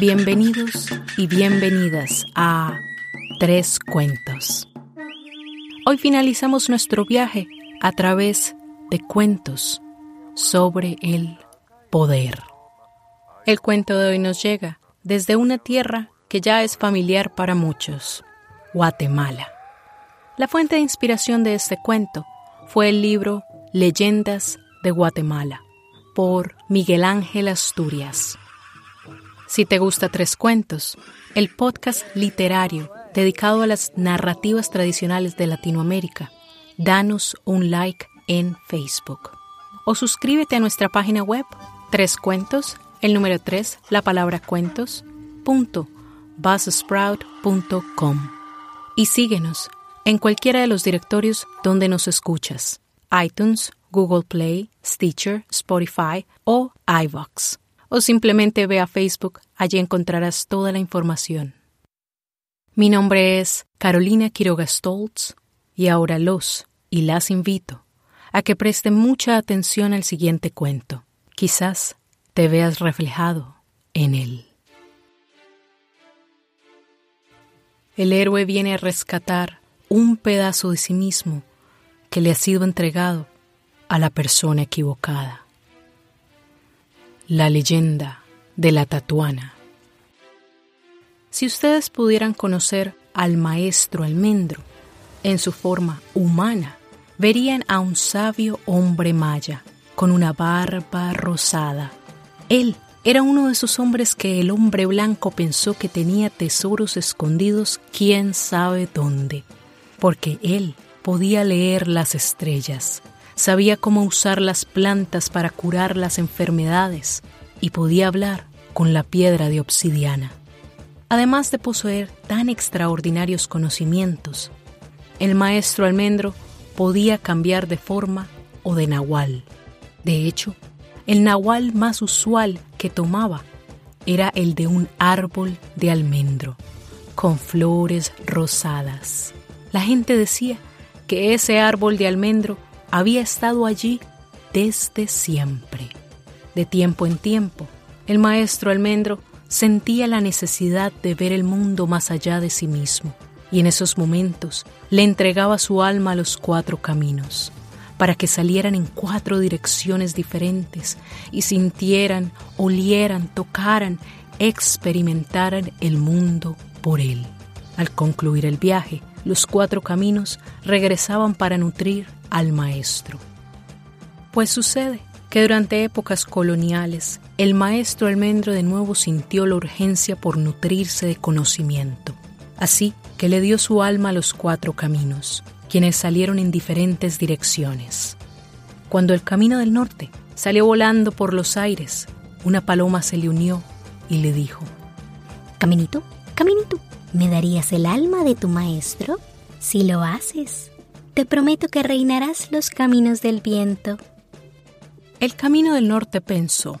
Bienvenidos y bienvenidas a Tres Cuentos. Hoy finalizamos nuestro viaje a través de cuentos sobre el poder. El cuento de hoy nos llega desde una tierra que ya es familiar para muchos, Guatemala. La fuente de inspiración de este cuento fue el libro Leyendas de Guatemala por Miguel Ángel Asturias. Si te gusta Tres Cuentos, el podcast literario dedicado a las narrativas tradicionales de Latinoamérica, danos un like en Facebook. O suscríbete a nuestra página web, Tres Cuentos, el número 3, la palabra cuentos, punto. Y síguenos en cualquiera de los directorios donde nos escuchas, iTunes, Google Play, Stitcher, Spotify o iVox. O simplemente ve a Facebook, allí encontrarás toda la información. Mi nombre es Carolina Quiroga Stoltz y ahora los y las invito a que presten mucha atención al siguiente cuento. Quizás te veas reflejado en él. El héroe viene a rescatar un pedazo de sí mismo que le ha sido entregado a la persona equivocada. La leyenda de la tatuana. Si ustedes pudieran conocer al maestro almendro en su forma humana, verían a un sabio hombre maya con una barba rosada. Él era uno de esos hombres que el hombre blanco pensó que tenía tesoros escondidos quién sabe dónde, porque él podía leer las estrellas, sabía cómo usar las plantas para curar las enfermedades y podía hablar con la piedra de obsidiana. Además de poseer tan extraordinarios conocimientos, el maestro almendro podía cambiar de forma o de nahual. De hecho, el nahual más usual que tomaba era el de un árbol de almendro, con flores rosadas. La gente decía que ese árbol de almendro había estado allí desde siempre. De tiempo en tiempo, el maestro almendro sentía la necesidad de ver el mundo más allá de sí mismo, y en esos momentos le entregaba su alma a los cuatro caminos, para que salieran en cuatro direcciones diferentes y sintieran, olieran, tocaran, experimentaran el mundo por él. Al concluir el viaje, los cuatro caminos regresaban para nutrir al maestro. Pues sucede que durante épocas coloniales el maestro almendro de nuevo sintió la urgencia por nutrirse de conocimiento. Así que le dio su alma a los cuatro caminos, quienes salieron en diferentes direcciones. Cuando el camino del norte salió volando por los aires, una paloma se le unió y le dijo, Caminito, caminito, ¿me darías el alma de tu maestro? Si lo haces, te prometo que reinarás los caminos del viento. El camino del norte pensó,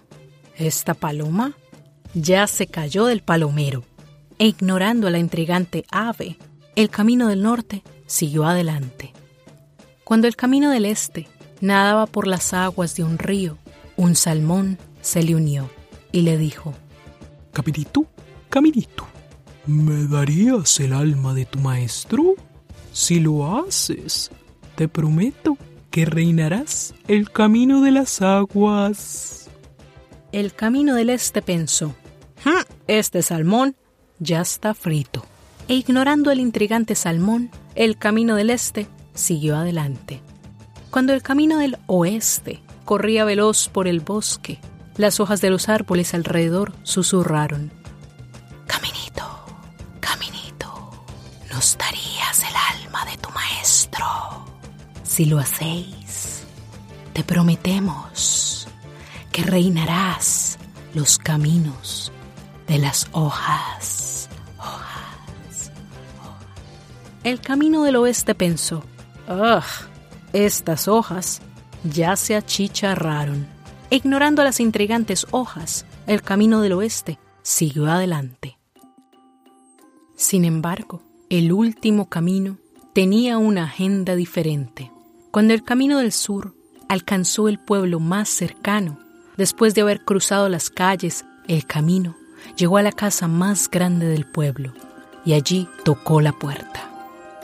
esta paloma ya se cayó del palomero, e ignorando a la intrigante ave, el camino del norte siguió adelante. Cuando el camino del este nadaba por las aguas de un río, un salmón se le unió y le dijo, Caminito, caminito, ¿me darías el alma de tu maestro? Si lo haces, te prometo que reinarás el camino de las aguas. El camino del este pensó, este salmón ya está frito. E ignorando el intrigante salmón, el camino del este siguió adelante. Cuando el camino del oeste corría veloz por el bosque, las hojas de los árboles alrededor susurraron. Caminito, caminito, nos darías el alma de tu maestro. Si lo hacéis, te prometemos reinarás los caminos de las hojas. Hojas. El camino del oeste pensó, ¡Ugh! Estas hojas ya se achicharraron. Ignorando las intrigantes hojas, el camino del oeste siguió adelante. Sin embargo, el último camino tenía una agenda diferente. Cuando el camino del sur alcanzó el pueblo más cercano, después de haber cruzado las calles, el camino llegó a la casa más grande del pueblo y allí tocó la puerta.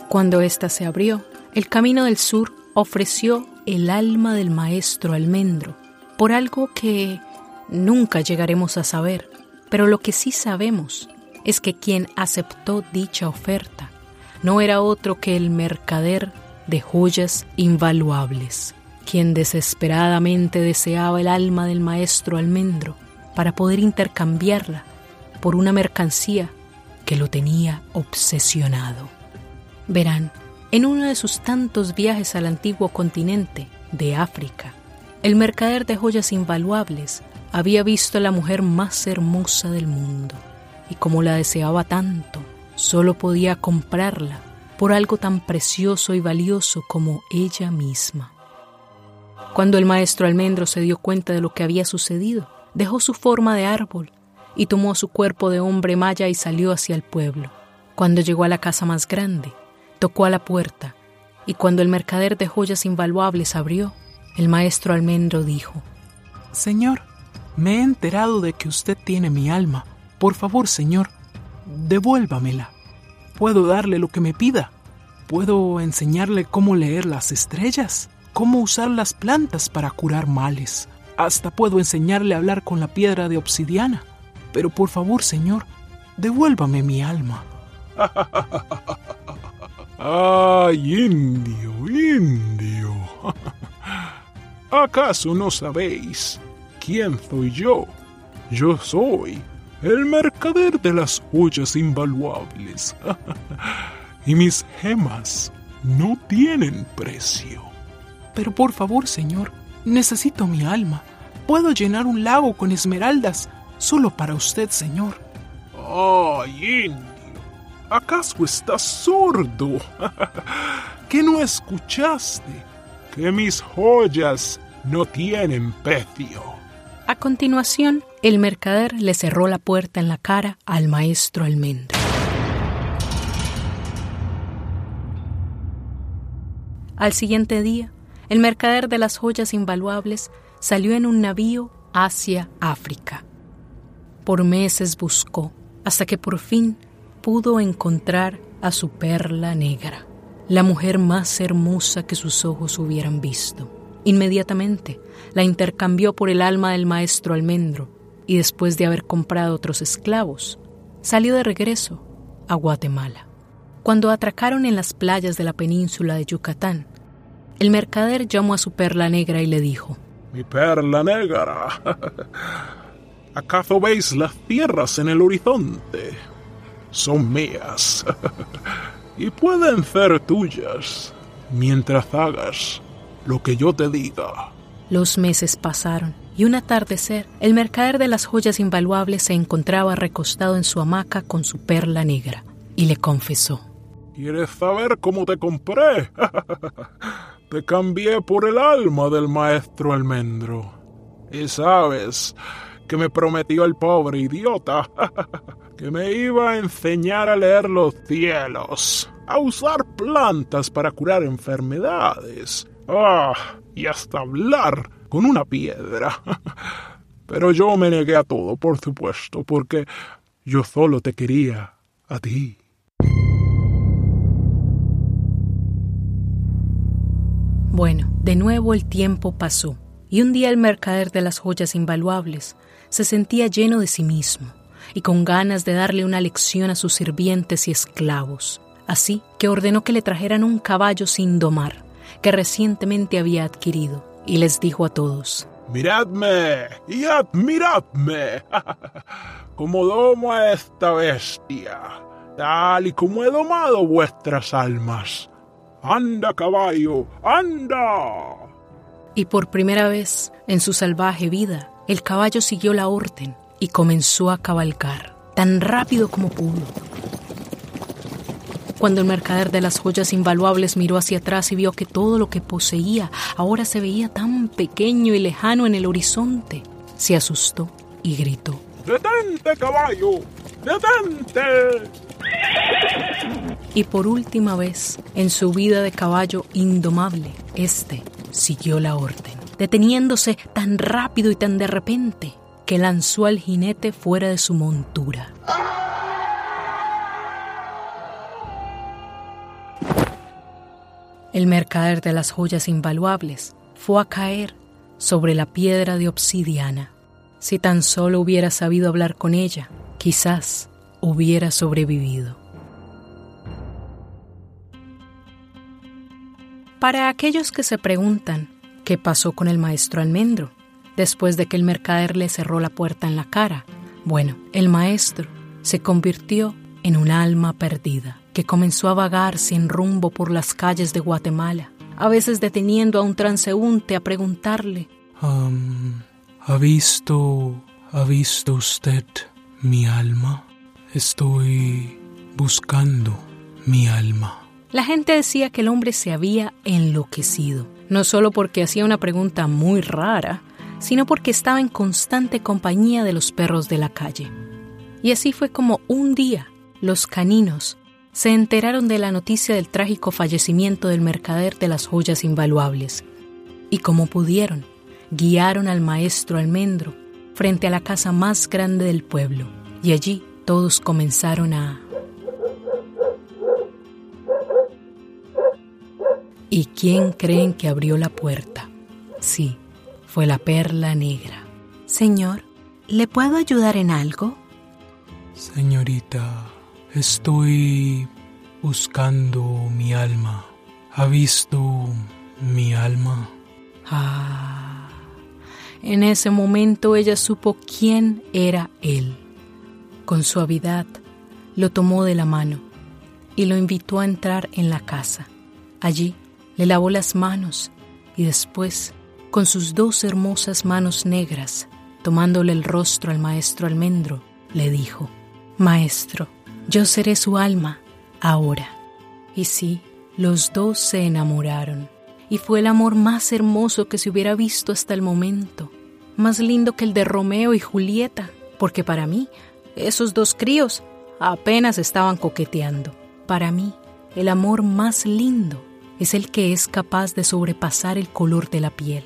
Cuando ésta se abrió, el camino del sur ofreció el alma del maestro almendro por algo que nunca llegaremos a saber, pero lo que sí sabemos es que quien aceptó dicha oferta no era otro que el mercader de joyas invaluables, quien desesperadamente deseaba el alma del maestro almendro para poder intercambiarla por una mercancía que lo tenía obsesionado. Verán, en uno de sus tantos viajes al antiguo continente de África, el mercader de joyas invaluables había visto a la mujer más hermosa del mundo y como la deseaba tanto, solo podía comprarla por algo tan precioso y valioso como ella misma. Cuando el maestro almendro se dio cuenta de lo que había sucedido, dejó su forma de árbol y tomó su cuerpo de hombre maya y salió hacia el pueblo. Cuando llegó a la casa más grande, tocó a la puerta y cuando el mercader de joyas invaluables abrió, el maestro almendro dijo, Señor, me he enterado de que usted tiene mi alma. Por favor, señor, devuélvamela. Puedo darle lo que me pida. Puedo enseñarle cómo leer las estrellas, cómo usar las plantas para curar males. Hasta puedo enseñarle a hablar con la piedra de obsidiana. Pero por favor, señor, devuélvame mi alma. ¡Ay, indio, indio! ¿Acaso no sabéis quién soy yo? Yo soy el mercader de las joyas invaluables. y mis gemas no tienen precio. Pero por favor, señor, necesito mi alma. Puedo llenar un lago con esmeraldas solo para usted, señor. ¡Ay, indio! ¿Acaso estás sordo? ¿Que no escuchaste? Que mis joyas no tienen precio. A continuación, el mercader le cerró la puerta en la cara al maestro almendro. Al siguiente día, el mercader de las joyas invaluables salió en un navío hacia África. Por meses buscó, hasta que por fin pudo encontrar a su perla negra, la mujer más hermosa que sus ojos hubieran visto. Inmediatamente la intercambió por el alma del maestro almendro y después de haber comprado otros esclavos, salió de regreso a Guatemala. Cuando atracaron en las playas de la península de Yucatán, el mercader llamó a su perla negra y le dijo, Mi perla negra, ¿acaso veis las tierras en el horizonte? Son mías y pueden ser tuyas mientras hagas lo que yo te diga. Los meses pasaron y un atardecer, el mercader de las joyas invaluables se encontraba recostado en su hamaca con su perla negra y le confesó. ¿Quieres saber cómo te compré? Te cambié por el alma del maestro almendro. Y sabes que me prometió el pobre idiota que me iba a enseñar a leer los cielos, a usar plantas para curar enfermedades. Ah, y hasta hablar con una piedra. Pero yo me negué a todo, por supuesto, porque yo solo te quería a ti. Bueno, de nuevo el tiempo pasó, y un día el mercader de las joyas invaluables se sentía lleno de sí mismo y con ganas de darle una lección a sus sirvientes y esclavos. Así que ordenó que le trajeran un caballo sin domar, que recientemente había adquirido, y les dijo a todos, Miradme y admiradme, como domo a esta bestia, tal y como he domado vuestras almas. Anda, caballo, anda. Y por primera vez en su salvaje vida, el caballo siguió la orden y comenzó a cabalgar, tan rápido como pudo. Cuando el mercader de las joyas invaluables miró hacia atrás y vio que todo lo que poseía ahora se veía tan pequeño y lejano en el horizonte, se asustó y gritó. ¡Detente, caballo! ¡Detente! Y por última vez, en su vida de caballo indomable, este siguió la orden, deteniéndose tan rápido y tan de repente que lanzó al jinete fuera de su montura. El mercader de las joyas invaluables fue a caer sobre la piedra de obsidiana. Si tan solo hubiera sabido hablar con ella, quizás hubiera sobrevivido. Para aquellos que se preguntan qué pasó con el maestro almendro después de que el mercader le cerró la puerta en la cara, bueno, el maestro se convirtió en un alma perdida que comenzó a vagar sin rumbo por las calles de Guatemala, a veces deteniendo a un transeúnte a preguntarle ¿Ha visto, ha visto usted mi alma? Estoy buscando mi alma. La gente decía que el hombre se había enloquecido, no solo porque hacía una pregunta muy rara, sino porque estaba en constante compañía de los perros de la calle. Y así fue como un día los caninos se enteraron de la noticia del trágico fallecimiento del mercader de las joyas invaluables, y como pudieron, guiaron al maestro almendro frente a la casa más grande del pueblo, y allí todos comenzaron a ¿Y quién creen que abrió la puerta? Sí, fue la perla negra. Señor, ¿le puedo ayudar en algo? Señorita, estoy buscando mi alma. ¿Ha visto mi alma? Ah. En ese momento ella supo quién era él. Con suavidad lo tomó de la mano y lo invitó a entrar en la casa. Allí le lavó las manos y después, con sus dos hermosas manos negras, tomándole el rostro al maestro almendro, le dijo, Maestro, yo seré su alma ahora. Y sí, los dos se enamoraron, y fue el amor más hermoso que se hubiera visto hasta el momento, más lindo que el de Romeo y Julieta, porque para mí, esos dos críos apenas estaban coqueteando. Para mí, el amor más lindo es el que es capaz de sobrepasar el color de la piel,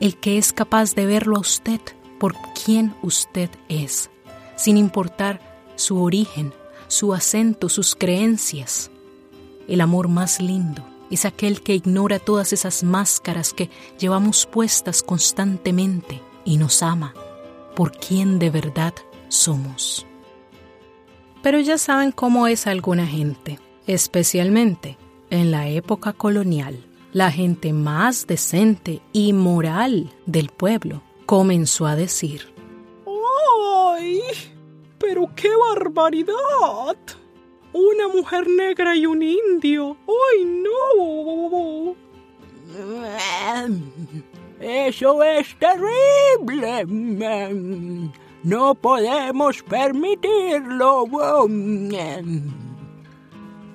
el que es capaz de verlo a usted por quien usted es, sin importar su origen, su acento, sus creencias. El amor más lindo es aquel que ignora todas esas máscaras que llevamos puestas constantemente y nos ama por quien de verdad somos. Pero ya saben cómo es alguna gente, especialmente en la época colonial, la gente más decente y moral del pueblo comenzó a decir, ¡Ay! ¡Pero qué barbaridad! Una mujer negra y un indio. ¡Ay, no! Eso es terrible. No podemos permitirlo.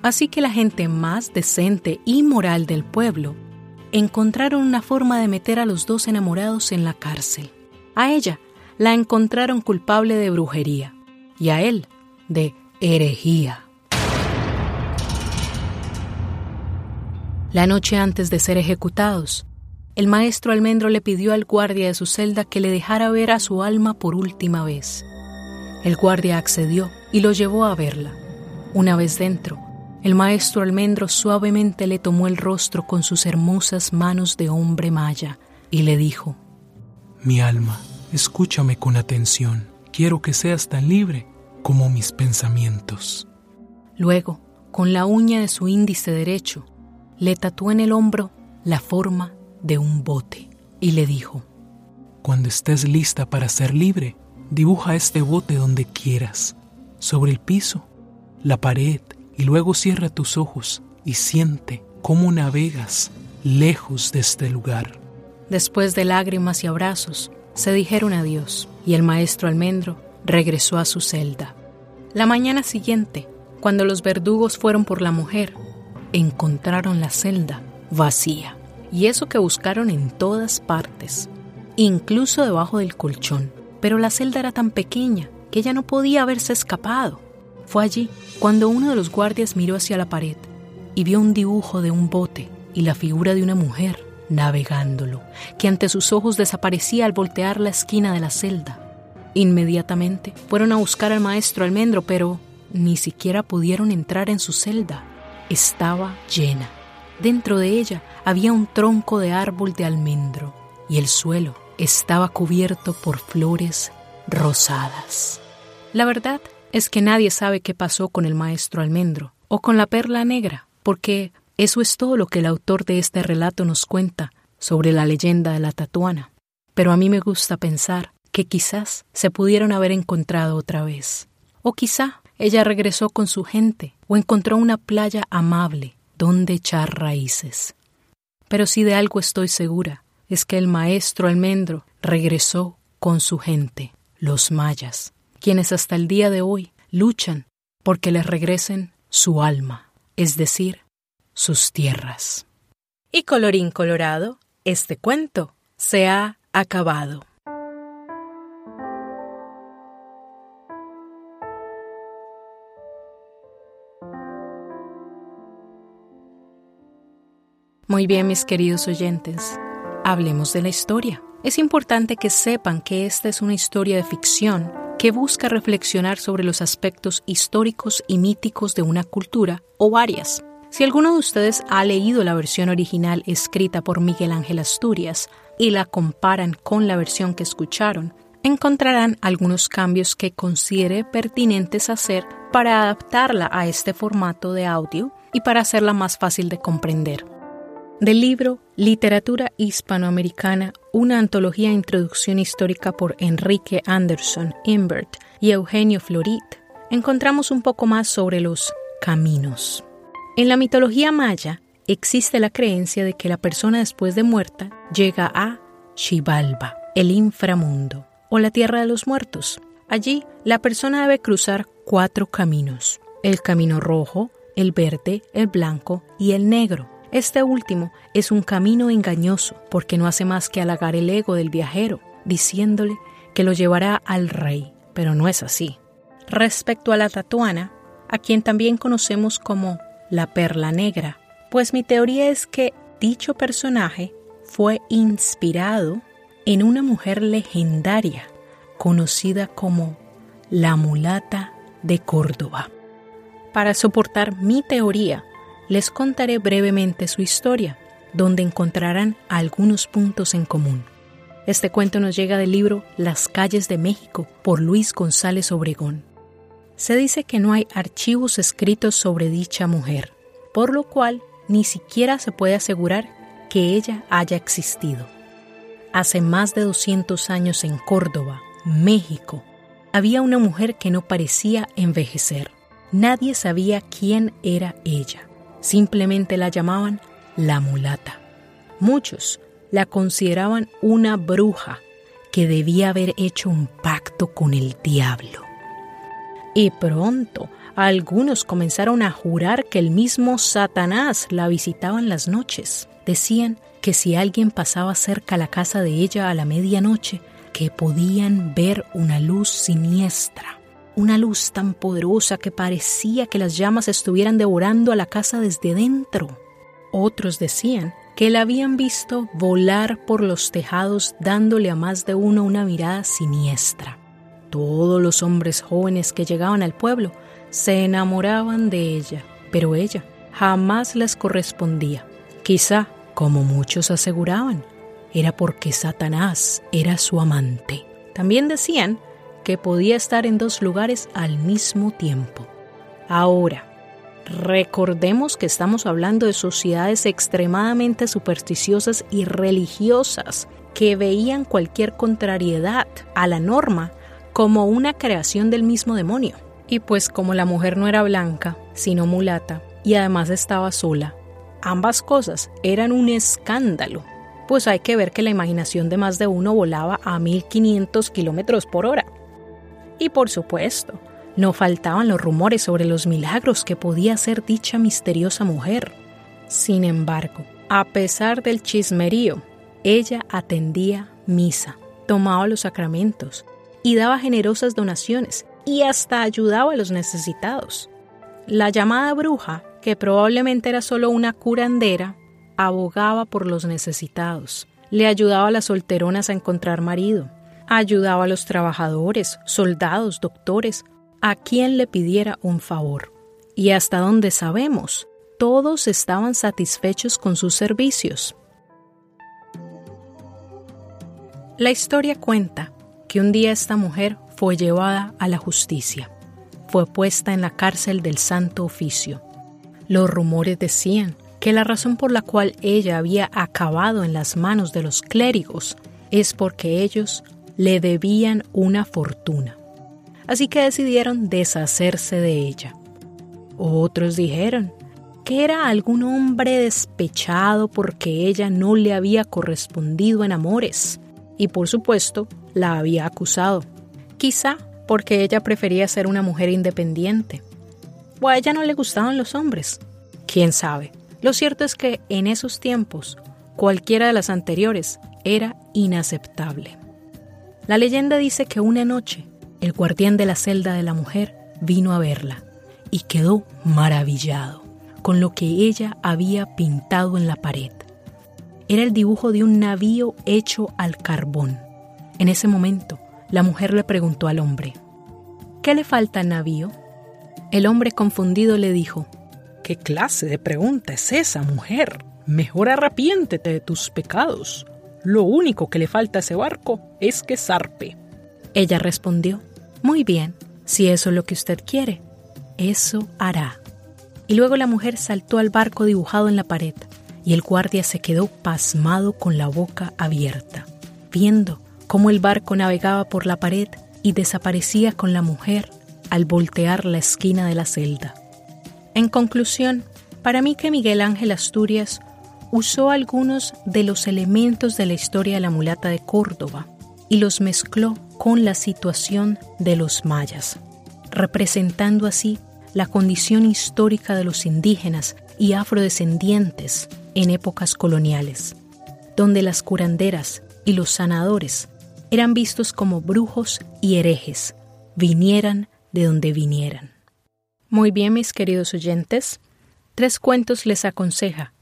Así que la gente más decente y moral del pueblo encontraron una forma de meter a los dos enamorados en la cárcel. A ella la encontraron culpable de brujería y a él de herejía. La noche antes de ser ejecutados, el maestro almendro le pidió al guardia de su celda que le dejara ver a su alma por última vez. El guardia accedió y lo llevó a verla. Una vez dentro, el maestro almendro suavemente le tomó el rostro con sus hermosas manos de hombre maya y le dijo, Mi alma, escúchame con atención, quiero que seas tan libre como mis pensamientos. Luego, con la uña de su índice derecho, le tatuó en el hombro la forma de un bote y le dijo, Cuando estés lista para ser libre, dibuja este bote donde quieras, sobre el piso, la pared, y luego cierra tus ojos y siente cómo navegas lejos de este lugar. Después de lágrimas y abrazos, se dijeron adiós y el maestro almendro regresó a su celda. La mañana siguiente, cuando los verdugos fueron por la mujer, encontraron la celda vacía. Y eso que buscaron en todas partes, incluso debajo del colchón. Pero la celda era tan pequeña que ella no podía haberse escapado. Fue allí cuando uno de los guardias miró hacia la pared y vio un dibujo de un bote y la figura de una mujer navegándolo, que ante sus ojos desaparecía al voltear la esquina de la celda. Inmediatamente fueron a buscar al maestro almendro, pero ni siquiera pudieron entrar en su celda. Estaba llena. Dentro de ella había un tronco de árbol de almendro y el suelo estaba cubierto por flores rosadas. La verdad es que nadie sabe qué pasó con el maestro almendro o con la perla negra, porque eso es todo lo que el autor de este relato nos cuenta sobre la leyenda de la tatuana. Pero a mí me gusta pensar que quizás se pudieron haber encontrado otra vez. O quizá ella regresó con su gente o encontró una playa amable donde echar raíces. Pero si de algo estoy segura, es que el maestro almendro regresó con su gente, los mayas, quienes hasta el día de hoy luchan porque les regresen su alma, es decir, sus tierras. Y colorín colorado, este cuento se ha acabado. Muy bien, mis queridos oyentes, hablemos de la historia. Es importante que sepan que esta es una historia de ficción que busca reflexionar sobre los aspectos históricos y míticos de una cultura o varias. Si alguno de ustedes ha leído la versión original escrita por Miguel Ángel Asturias y la comparan con la versión que escucharon, encontrarán algunos cambios que considere pertinentes hacer para adaptarla a este formato de audio y para hacerla más fácil de comprender. Del libro Literatura Hispanoamericana, una antología de introducción histórica por Enrique Anderson Imbert y Eugenio Florit, encontramos un poco más sobre los caminos. En la mitología maya existe la creencia de que la persona después de muerta llega a Xibalba, el inframundo, o la tierra de los muertos. Allí la persona debe cruzar cuatro caminos, el camino rojo, el verde, el blanco y el negro. Este último es un camino engañoso porque no hace más que halagar el ego del viajero, diciéndole que lo llevará al rey, pero no es así. Respecto a la tatuana, a quien también conocemos como la perla negra, pues mi teoría es que dicho personaje fue inspirado en una mujer legendaria conocida como la mulata de Córdoba. Para soportar mi teoría, les contaré brevemente su historia, donde encontrarán algunos puntos en común. Este cuento nos llega del libro Las calles de México por Luis González Obregón se dice que no hay archivos escritos sobre dicha mujer, por lo cual ni siquiera se puede asegurar que ella haya existido. Hace más de 200 años en Córdoba, México, había una mujer que no parecía envejecer. Nadie sabía quién era ella. Simplemente la llamaban la mulata. Muchos la consideraban una bruja que debía haber hecho un pacto con el diablo. Y pronto algunos comenzaron a jurar que el mismo Satanás la visitaba en las noches. Decían que si alguien pasaba cerca a la casa de ella a la medianoche, que podían ver una luz siniestra, una luz tan poderosa que parecía que las llamas estuvieran devorando a la casa desde dentro. Otros decían que la habían visto volar por los tejados dándole a más de uno una mirada siniestra. Todos los hombres jóvenes que llegaban al pueblo se enamoraban de ella, pero ella jamás les correspondía. Quizá, como muchos aseguraban, era porque Satanás era su amante. También decían que podía estar en dos lugares al mismo tiempo. Ahora, recordemos que estamos hablando de sociedades extremadamente supersticiosas y religiosas que veían cualquier contrariedad a la norma como una creación del mismo demonio. Y pues como la mujer no era blanca, sino mulata, y además estaba sola, ambas cosas eran un escándalo, pues hay que ver que la imaginación de más de uno volaba a 1500 kilómetros por hora. Y por supuesto, no faltaban los rumores sobre los milagros que podía hacer dicha misteriosa mujer. Sin embargo, a pesar del chismerío, ella atendía misa, tomaba los sacramentos, y daba generosas donaciones y hasta ayudaba a los necesitados. La llamada bruja, que probablemente era solo una curandera, abogaba por los necesitados, le ayudaba a las solteronas a encontrar marido, Ayudaba a los trabajadores, soldados, doctores, a quien le pidiera un favor. Y hasta donde sabemos, todos estaban satisfechos con sus servicios. La historia cuenta que un día esta mujer fue llevada a la justicia. Fue puesta en la cárcel del Santo Oficio. Los rumores decían que la razón por la cual ella había acabado en las manos de los clérigos es porque ellos le debían una fortuna. Así que decidieron deshacerse de ella. Otros dijeron que era algún hombre despechado porque ella no le había correspondido en amores y por supuesto la había acusado. Quizá porque ella prefería ser una mujer independiente. O a ella no le gustaban los hombres. ¿Quién sabe? Lo cierto es que en esos tiempos, cualquiera de las anteriores era inaceptable. La leyenda dice que una noche el guardián de la celda de la mujer vino a verla y quedó maravillado con lo que ella había pintado en la pared. Era el dibujo de un navío hecho al carbón. En ese momento, la mujer le preguntó al hombre, ¿Qué le falta al navío? El hombre confundido le dijo, ¿Qué clase de pregunta es esa, mujer? Mejor arrepiéntete de tus pecados. Lo único que le falta a ese barco es que zarpe. Ella respondió, Muy bien, si eso es lo que usted quiere, eso hará. Y luego la mujer saltó al barco dibujado en la pared, y el guardia se quedó pasmado con la boca abierta, viendo cómo el barco navegaba por la pared y desaparecía con la mujer al voltear la esquina de la celda. En conclusión, para mí que Miguel Ángel Asturias usó algunos de los elementos de la historia de la mulata de Córdoba y los mezcló con la situación de los mayas, representando así la condición histórica de los indígenas y afrodescendientes en épocas coloniales, donde las curanderas y los sanadores eran vistos como brujos y herejes, vinieran de donde vinieran. Muy bien, mis queridos oyentes, Tres Cuentos les aconseja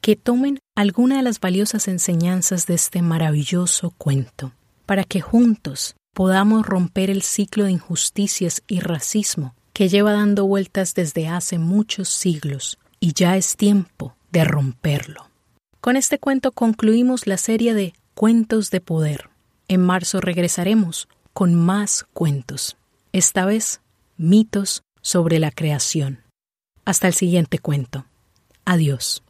que tomen alguna de las valiosas enseñanzas de este maravilloso cuento, para que juntos podamos romper el ciclo de injusticias y racismo que lleva dando vueltas desde hace muchos siglos, y ya es tiempo de romperlo. Con este cuento concluimos la serie de Cuentos de Poder. En marzo regresaremos con más cuentos, esta vez mitos sobre la creación. Hasta el siguiente cuento. Adiós.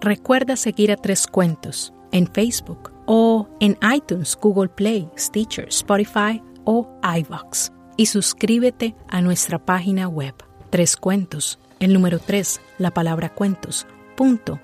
Recuerda seguir a Tres Cuentos en Facebook o en iTunes, Google Play, Stitcher, Spotify o iVox. Y suscríbete a nuestra página web, Tres Cuentos, el número 3, la palabra cuentos, punto.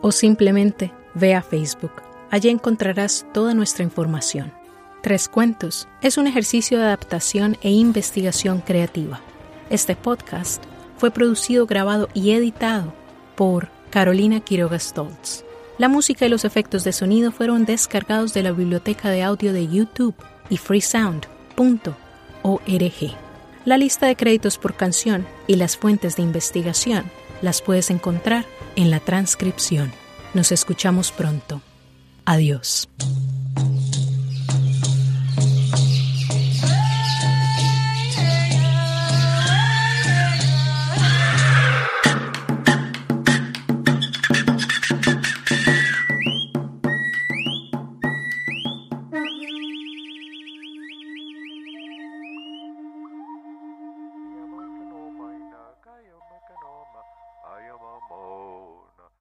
O simplemente ve a Facebook. Allí encontrarás toda nuestra información. Tres Cuentos es un ejercicio de adaptación e investigación creativa. Este podcast fue producido, grabado y editado por Carolina Quiroga Stoltz. La música y los efectos de sonido fueron descargados de la biblioteca de audio de YouTube y freesound.org. La lista de créditos por canción y las fuentes de investigación las puedes encontrar en la transcripción. Nos escuchamos pronto. Adiós.